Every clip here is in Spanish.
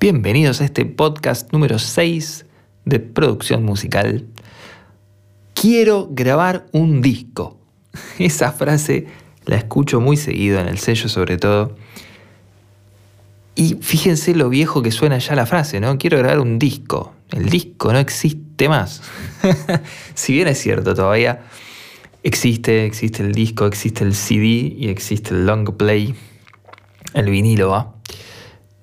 Bienvenidos a este podcast número 6 de producción musical. Quiero grabar un disco. Esa frase la escucho muy seguido en el sello sobre todo. Y fíjense lo viejo que suena ya la frase, ¿no? Quiero grabar un disco. El disco no existe más. si bien es cierto, todavía existe, existe el disco, existe el CD y existe el long play, el vinilo, ¿va?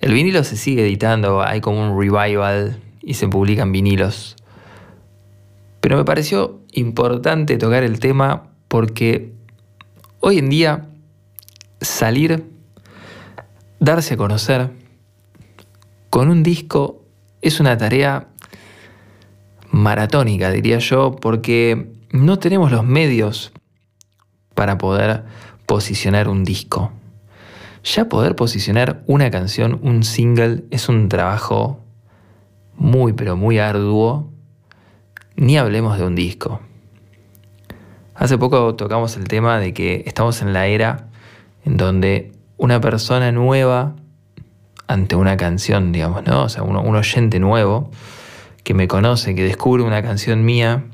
El vinilo se sigue editando, hay como un revival y se publican vinilos. Pero me pareció importante tocar el tema porque hoy en día salir, darse a conocer con un disco es una tarea maratónica, diría yo, porque no tenemos los medios para poder posicionar un disco. Ya poder posicionar una canción, un single, es un trabajo muy, pero muy arduo. Ni hablemos de un disco. Hace poco tocamos el tema de que estamos en la era en donde una persona nueva ante una canción, digamos, ¿no? O sea, un, un oyente nuevo que me conoce, que descubre una canción mía,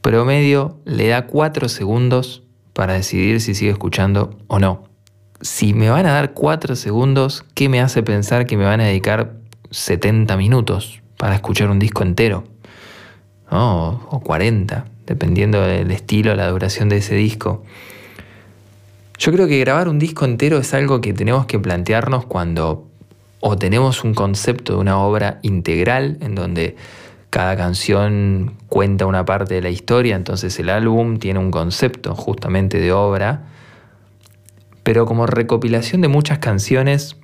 promedio le da cuatro segundos para decidir si sigue escuchando o no si me van a dar 4 segundos, ¿qué me hace pensar que me van a dedicar 70 minutos para escuchar un disco entero? O 40, dependiendo del estilo, la duración de ese disco. Yo creo que grabar un disco entero es algo que tenemos que plantearnos cuando o tenemos un concepto de una obra integral en donde cada canción cuenta una parte de la historia, entonces el álbum tiene un concepto justamente de obra pero como recopilación de muchas canciones,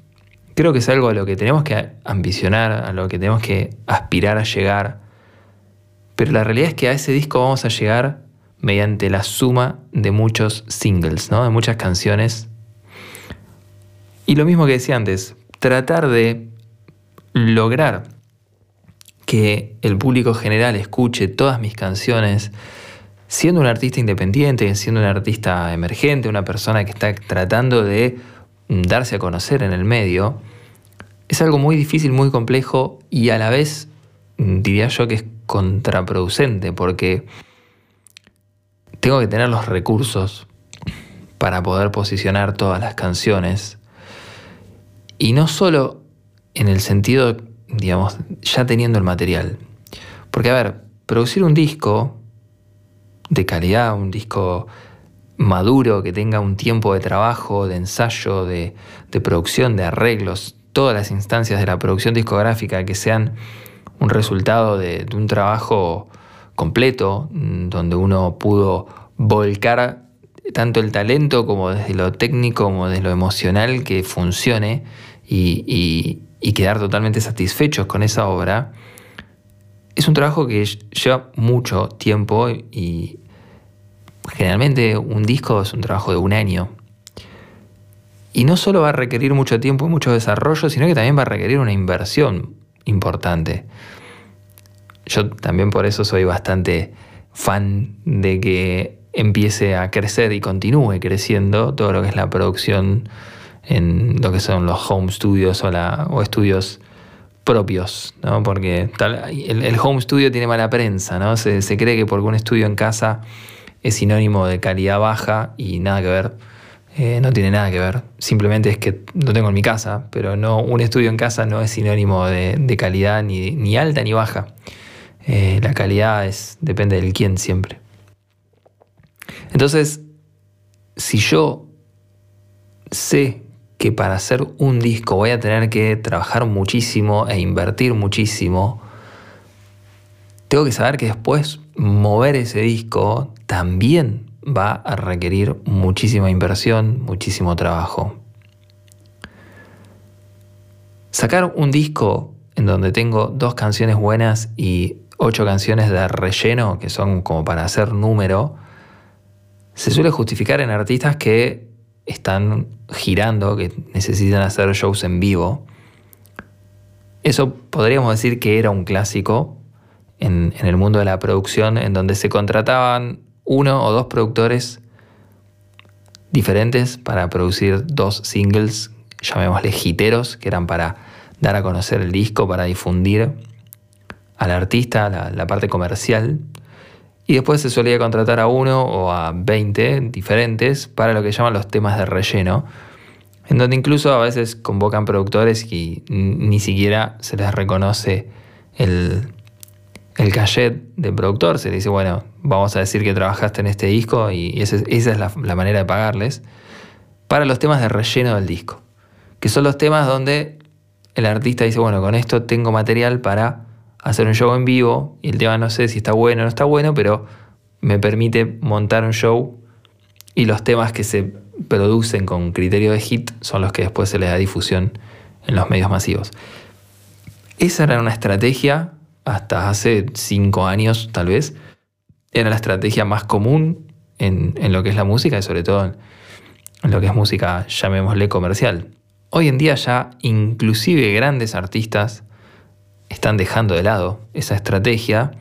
creo que es algo a lo que tenemos que ambicionar, a lo que tenemos que aspirar a llegar. Pero la realidad es que a ese disco vamos a llegar mediante la suma de muchos singles, ¿no? de muchas canciones. Y lo mismo que decía antes, tratar de lograr que el público general escuche todas mis canciones, siendo un artista independiente, siendo un artista emergente, una persona que está tratando de darse a conocer en el medio, es algo muy difícil, muy complejo y a la vez diría yo que es contraproducente porque tengo que tener los recursos para poder posicionar todas las canciones y no solo en el sentido, digamos, ya teniendo el material. Porque a ver, producir un disco de calidad, un disco maduro, que tenga un tiempo de trabajo, de ensayo, de, producción, de arreglos, todas las instancias de la producción discográfica que sean un resultado de, un trabajo completo, mm, donde uno pudo volcar tanto el talento como desde lo técnico como desde lo emocional que funcione y, y quedar totalmente satisfechos con esa obra, es un trabajo que lleva mucho tiempo y generalmente un disco es un trabajo de un año. Y no solo va a requerir mucho tiempo y mucho desarrollo, sino que también va a requerir una inversión importante. Yo también por eso soy bastante fan de que empiece a crecer y continúe creciendo todo lo que es la producción en lo que son los home studios o, o estudios propios, ¿no? porque el, home studio tiene mala prensa, ¿no? Se, cree que porque un estudio en casa es sinónimo de calidad baja y nada que ver, eh, no tiene nada que ver, simplemente es que lo tengo en mi casa, pero no, un estudio en casa no es sinónimo de, calidad ni, alta ni baja, eh, la calidad es, depende del quién siempre. Entonces, si yo sé que para hacer un disco voy a tener que trabajar muchísimo e invertir muchísimo, tengo que saber que después mover ese disco también va a requerir muchísima inversión, muchísimo trabajo. Sacar un disco en donde tengo dos canciones buenas y ocho canciones de relleno, que son como para hacer número, se suele justificar en artistas que están girando, que necesitan hacer shows en vivo. Eso podríamos decir que era un clásico en, el mundo de la producción, en donde se contrataban uno o dos productores diferentes para producir dos singles, llamémosle hiteros, que eran para dar a conocer el disco, para difundir al artista, la parte comercial. Y después se solía contratar a uno o a 20 diferentes para lo que llaman los temas de relleno, en donde incluso a veces convocan productores y ni siquiera se les reconoce el, el cachet del productor, se dice, bueno, vamos a decir que trabajaste en este disco y esa, es la, la manera de pagarles, para los temas de relleno del disco, que son los temas donde el artista dice, bueno, con esto tengo material para hacer un show en vivo y el tema no sé si está bueno o no está bueno, pero me permite montar un show y los temas que se producen con criterio de hit son los que después se les da difusión en los medios masivos. Esa era una estrategia hasta hace cinco años tal vez. Era la estrategia más común en, en lo que es la música y sobre todo en lo que es música, llamémosle comercial. Hoy en día ya inclusive grandes artistas están dejando de lado esa estrategia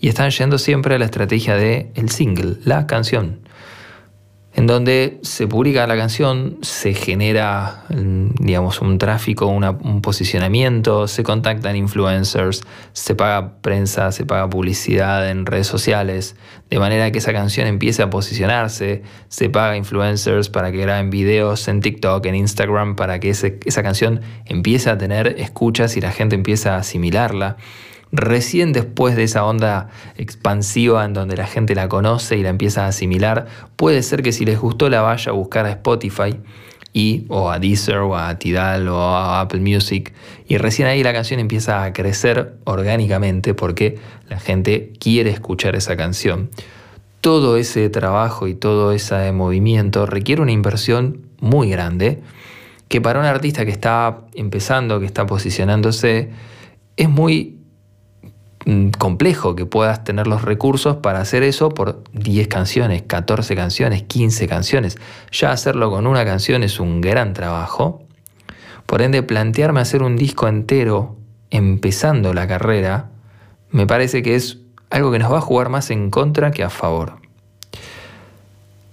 y están yendo siempre a la estrategia de el single, la canción en donde se publica la canción, se genera, digamos, un tráfico, un posicionamiento, se contactan influencers, se paga prensa, se paga publicidad en redes sociales, de manera que esa canción empiece a posicionarse, se paga influencers para que graben videos en TikTok, en Instagram, para que esa canción empiece a tener escuchas y la gente empiece a asimilarla. Recién después de esa onda expansiva en donde la gente la conoce y la empieza a asimilar, puede ser que si les gustó la vaya a buscar a Spotify y o a Deezer o a Tidal o a Apple Music y recién ahí la canción empieza a crecer orgánicamente porque la gente quiere escuchar esa canción. Todo ese trabajo y todo ese movimiento requiere una inversión muy grande que para un artista que está empezando, que está posicionándose, es muy complejo que puedas tener los recursos para hacer eso por 10 canciones, 14 canciones, 15 canciones. Ya hacerlo con una canción es un gran trabajo. Por ende, plantearme hacer un disco entero empezando la carrera, me parece que es algo que nos va a jugar más en contra que a favor.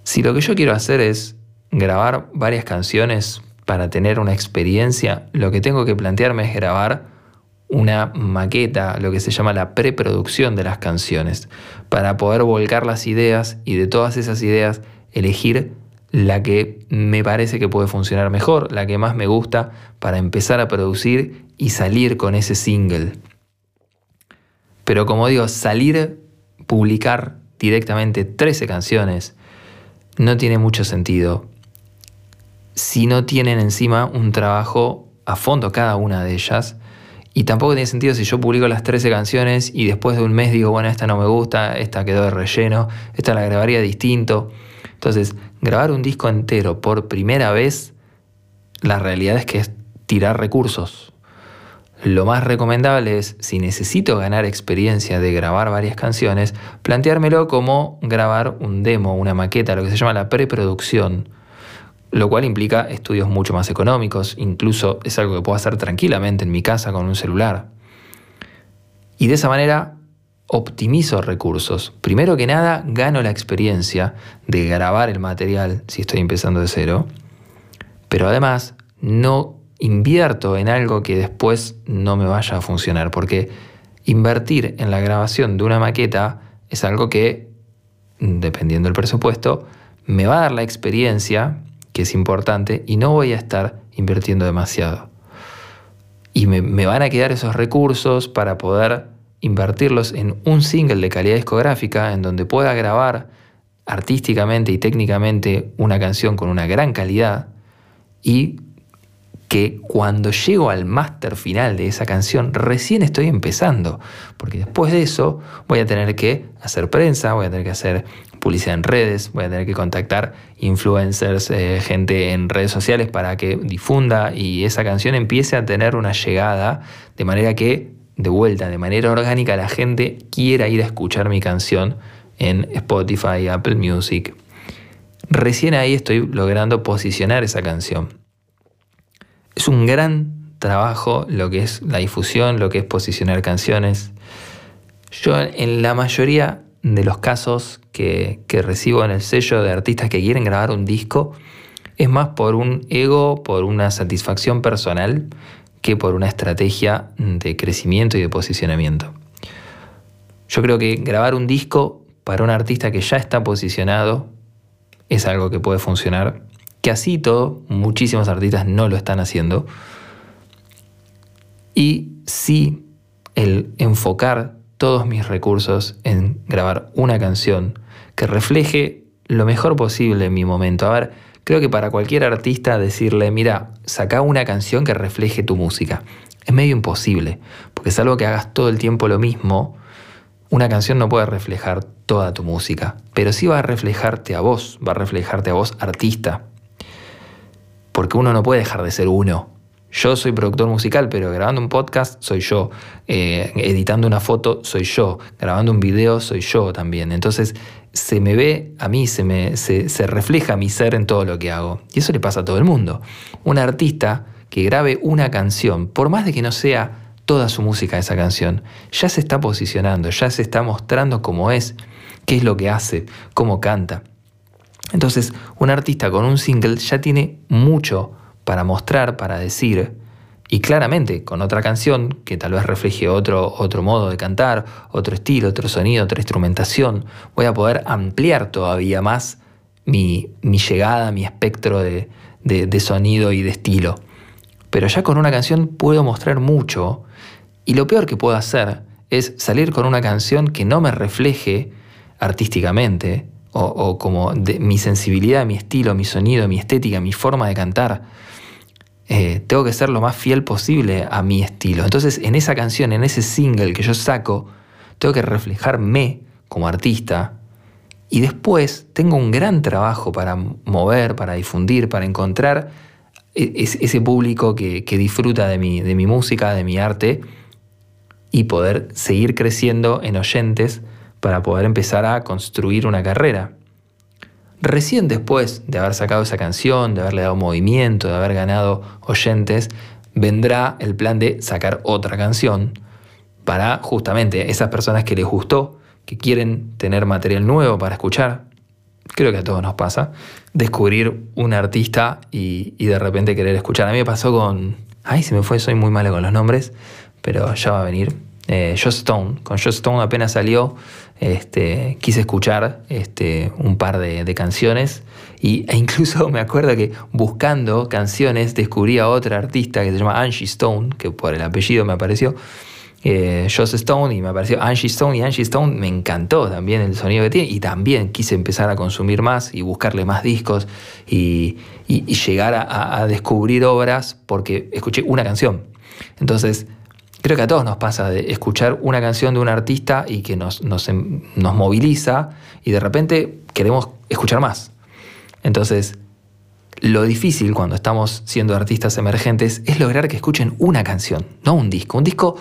Si lo que yo quiero hacer es grabar varias canciones para tener una experiencia, lo que tengo que plantearme es grabar una maqueta, lo que se llama la preproducción de las canciones, para poder volcar las ideas y de todas esas ideas elegir la que me parece que puede funcionar mejor, la que más me gusta para empezar a producir y salir con ese single. Pero como digo, salir, publicar directamente 13 canciones no tiene mucho sentido si no tienen encima un trabajo a fondo cada una de ellas y tampoco tiene sentido si yo publico las 13 canciones y después de un mes digo, bueno, esta no me gusta, esta quedó de relleno, esta la grabaría distinto. Entonces, grabar un disco entero por primera vez, la realidad es que es tirar recursos. Lo más recomendable es, si necesito ganar experiencia de grabar varias canciones, planteármelo como grabar un demo, una maqueta, lo que se llama la preproducción lo cual implica estudios mucho más económicos, incluso es algo que puedo hacer tranquilamente en mi casa con un celular. Y de esa manera optimizo recursos. Primero que nada, gano la experiencia de grabar el material si estoy empezando de cero, pero además no invierto en algo que después no me vaya a funcionar, porque invertir en la grabación de una maqueta es algo que, dependiendo del presupuesto, me va a dar la experiencia que es importante, y no voy a estar invirtiendo demasiado. Y me, van a quedar esos recursos para poder invertirlos en un single de calidad discográfica en donde pueda grabar artísticamente y técnicamente una canción con una gran calidad y que cuando llego al máster final de esa canción recién estoy empezando, porque después de eso voy a tener que hacer prensa, voy a tener que hacer publicidad en redes, voy a tener que contactar influencers, eh, gente en redes sociales para que difunda y esa canción empiece a tener una llegada de manera que, de vuelta, de manera orgánica, la gente quiera ir a escuchar mi canción en Spotify, Apple Music. Recién ahí estoy logrando posicionar esa canción. Es un gran trabajo lo que es la difusión, lo que es posicionar canciones. Yo en la mayoría de los casos que, recibo en el sello de artistas que quieren grabar un disco, es más por un ego, por una satisfacción personal, que por una estrategia de crecimiento y de posicionamiento. Yo creo que grabar un disco para un artista que ya está posicionado es algo que puede funcionar, que así todo muchísimos artistas no lo están haciendo. Y sí, el enfocar todos mis recursos en grabar una canción que refleje lo mejor posible en mi momento. A ver, creo que para cualquier artista decirle, mira, saca una canción que refleje tu música. Es medio imposible, porque es algo que hagas todo el tiempo lo mismo, una canción no puede reflejar toda tu música, pero sí va a reflejarte a vos, va a reflejarte a vos artista. Porque uno no puede dejar de ser uno. Yo soy productor musical, pero grabando un podcast soy yo. Eh, editando una foto soy yo. Grabando un video soy yo también. Entonces se me ve a mí, se, me, se, se refleja mi ser en todo lo que hago. Y eso le pasa a todo el mundo. Un artista que grabe una canción, por más de que no sea toda su música esa canción, ya se está posicionando, ya se está mostrando cómo es, qué es lo que hace, cómo canta. Entonces, un artista con un single ya tiene mucho para mostrar, para decir, y claramente con otra canción que tal vez refleje otro, otro modo de cantar, otro estilo, otro sonido, otra instrumentación, voy a poder ampliar todavía más mi, llegada, mi espectro de, de sonido y de estilo. Pero ya con una canción puedo mostrar mucho y lo peor que puedo hacer es salir con una canción que no me refleje artísticamente o, como de, mi sensibilidad, mi estilo, mi sonido, mi estética, mi forma de cantar. Eh, tengo que ser lo más fiel posible a mi estilo. Entonces, en esa canción, en ese single que yo saco, tengo que reflejarme como artista. Y después tengo un gran trabajo para mover, para difundir, para encontrar e, ese público que, disfruta de mi música, de mi arte y poder seguir creciendo en oyentes para poder empezar a construir una carrera. Recién después de haber sacado esa canción, de haberle dado movimiento, de haber ganado oyentes, vendrá el plan de sacar otra canción para justamente esas personas que les gustó, que quieren tener material nuevo para escuchar. Creo que a todos nos pasa. Descubrir un artista y, de repente querer escuchar. A mí me pasó con... Ay, se me fue, soy muy malo con los nombres, pero ya va a venir eh, Stone. Con Joss Stone apenas salió, este, quise escuchar este, un par de, canciones y, e incluso me acuerdo que buscando canciones descubrí a otra artista que se llama Angie Stone, que por el apellido me apareció. Eh, Joss Stone y me apareció Angie Stone y Angie Stone me encantó también el sonido que tiene y también quise empezar a consumir más y buscarle más discos y, llegar a, a descubrir obras porque escuché una canción. Entonces, Creo que a todos nos pasa de escuchar una canción de un artista y que nos, nos, em, nos moviliza y de repente queremos escuchar más. Entonces, lo difícil cuando estamos siendo artistas emergentes es lograr que escuchen una canción, no un disco. Un disco,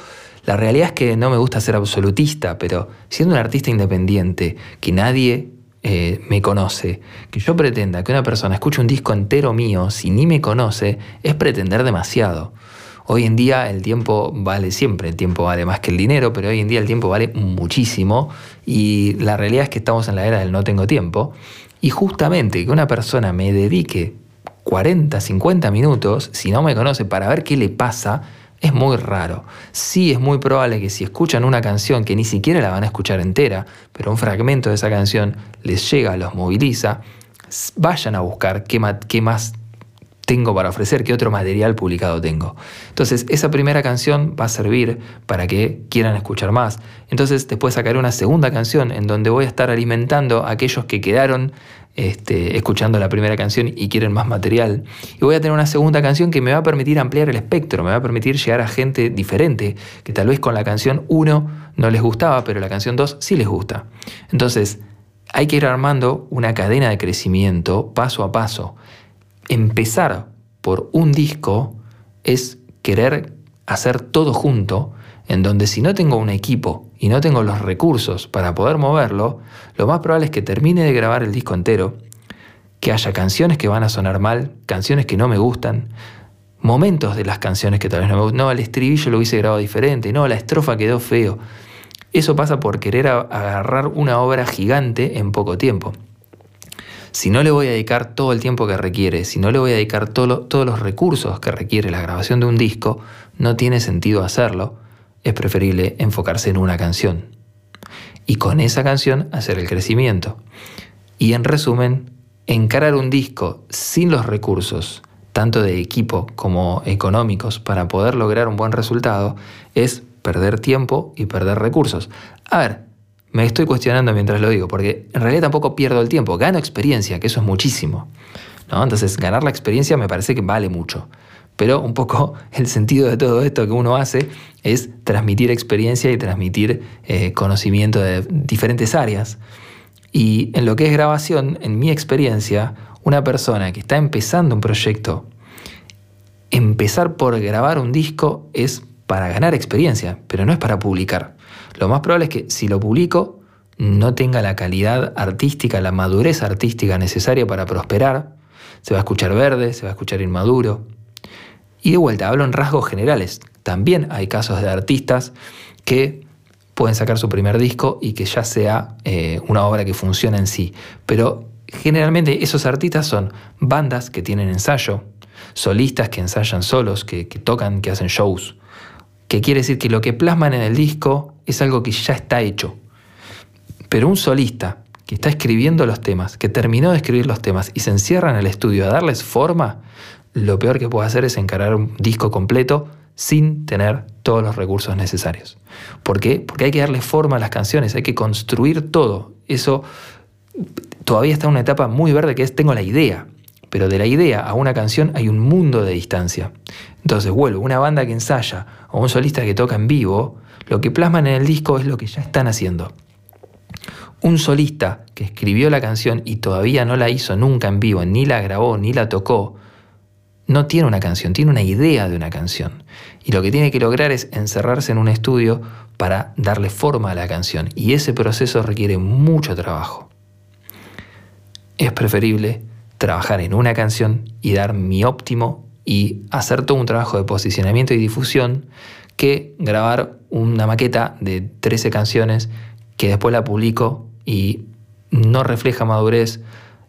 la realidad es que no me gusta ser absolutista, pero siendo un artista independiente, que nadie eh, me conoce, que yo pretenda que una persona escuche un disco entero mío si ni me conoce, es pretender demasiado. Hoy en día el tiempo vale siempre, el tiempo vale más que el dinero, pero hoy en día el tiempo vale muchísimo y la realidad es que estamos en la era del no tengo tiempo y justamente que una persona me dedique 40, 50 minutos, si no me conoce, para ver qué le pasa, es muy raro. Sí es muy probable que si escuchan una canción que ni siquiera la van a escuchar entera, pero un fragmento de esa canción les llega, los moviliza, vayan a buscar qué, qué más tengo para ofrecer, qué otro material publicado tengo. Entonces, esa primera canción va a servir para que quieran escuchar más. Entonces, después sacaré una segunda canción en donde voy a estar alimentando a aquellos que quedaron este, escuchando la primera canción y quieren más material. Y voy a tener una segunda canción que me va a permitir ampliar el espectro, me va a permitir llegar a gente diferente, que tal vez con la canción 1 no les gustaba, pero la canción 2 sí les gusta. Entonces, hay que ir armando una cadena de crecimiento paso a paso empezar por un disco es querer hacer todo junto, en donde si no tengo un equipo y no tengo los recursos para poder moverlo, lo más probable es que termine de grabar el disco entero, que haya canciones que van a sonar mal, canciones que no me gustan, momentos de las canciones que tal vez no me gustan, no, el estribillo lo hubiese grabado diferente, no, la estrofa quedó feo. Eso pasa por querer agarrar una obra gigante en poco tiempo si no le voy a dedicar todo el tiempo que requiere, si no le voy a dedicar todos los recursos que requiere la grabación de un disco, no tiene sentido hacerlo, es preferible enfocarse en una canción. Y con esa canción hacer el crecimiento. Y en resumen, encarar un disco sin los recursos, tanto de equipo como económicos, para poder lograr un buen resultado, es perder tiempo y perder recursos. A ver, me estoy cuestionando mientras lo digo, porque en realidad tampoco pierdo el tiempo, gano experiencia, que eso es muchísimo. Entonces, ganar la experiencia me parece que vale mucho. Pero un poco el sentido de todo esto que uno hace es transmitir experiencia y transmitir eh, conocimiento de diferentes áreas. Y en lo que es grabación, en mi experiencia, una persona que está empezando un proyecto, empezar por grabar un disco es para ganar experiencia, pero no es para publicar. Lo más probable es que si lo publico no tenga la calidad artística, la madurez artística necesaria para prosperar. Se va a escuchar verde, se va a escuchar inmaduro. Y de vuelta, hablo en rasgos generales. También hay casos de artistas que pueden sacar su primer disco y que ya sea eh, una obra que funcione en sí. Pero generalmente esos artistas son bandas que tienen ensayo, solistas que ensayan solos, que tocan, que hacen shows. Que quiere decir que lo que plasman en el disco es algo que ya está hecho. Pero un solista que está escribiendo los temas, que terminó de escribir los temas y se encierra en el estudio a darles forma, lo peor que puede hacer es encarar un disco completo sin tener todos los recursos necesarios. ¿Por qué? Porque hay que darle forma a las canciones, hay que construir todo. Eso todavía está en una etapa muy verde que es tengo la idea, pero de la idea a una canción hay un mundo de distancia. Entonces vuelvo, una banda que ensaya o un solista que toca en vivo, lo que plasman en el disco es lo que ya están haciendo. Un solista que escribió la canción y todavía no la hizo nunca en vivo, ni la grabó, ni la tocó, no tiene una canción, tiene una idea de una canción. Y lo que tiene que lograr es encerrarse en un estudio para darle forma a la canción. Y ese proceso requiere mucho trabajo. Es preferible trabajar en una canción y dar mi óptimo y hacer todo un trabajo de posicionamiento y difusión que grabar una maqueta de 13 canciones que después la publico y no refleja madurez.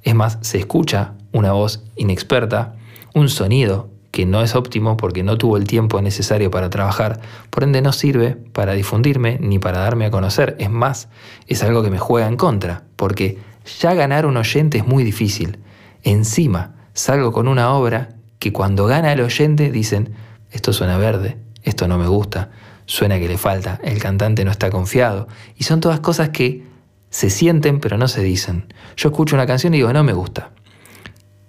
Es más, se escucha una voz inexperta un sonido que no es óptimo porque no tuvo el tiempo necesario para trabajar, por ende no sirve para difundirme ni para darme a conocer. Es más, es algo que me juega en contra, porque ya ganar un oyente es muy difícil. Encima, salgo con una obra que cuando gana el oyente dicen, esto suena verde, esto no me gusta, suena que le falta, el cantante no está confiado. Y son todas cosas que se sienten pero no se dicen. Yo escucho una canción y digo, no me gusta.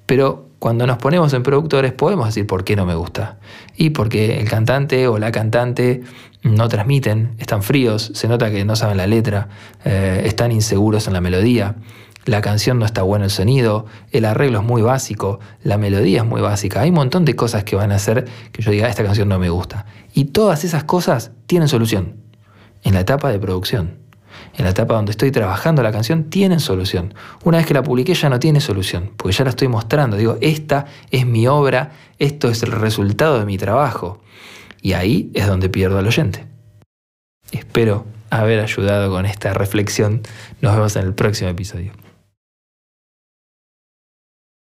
Pero cuando nos ponemos en productores podemos decir por qué no me gusta. Y porque el cantante o la cantante no transmiten, están fríos, se nota que no saben la letra, eh, están inseguros en la melodía, la canción no está buena el sonido, el arreglo es muy básico, la melodía es muy básica. Hay un montón de cosas que van a hacer que yo diga, esta canción no me gusta. Y todas esas cosas tienen solución en la etapa de producción en la etapa donde estoy trabajando la canción, tienen solución. Una vez que la publiqué ya no tiene solución, porque ya la estoy mostrando. Digo, esta es mi obra, esto es el resultado de mi trabajo. Y ahí es donde pierdo al oyente. Espero haber ayudado con esta reflexión. Nos vemos en el próximo episodio.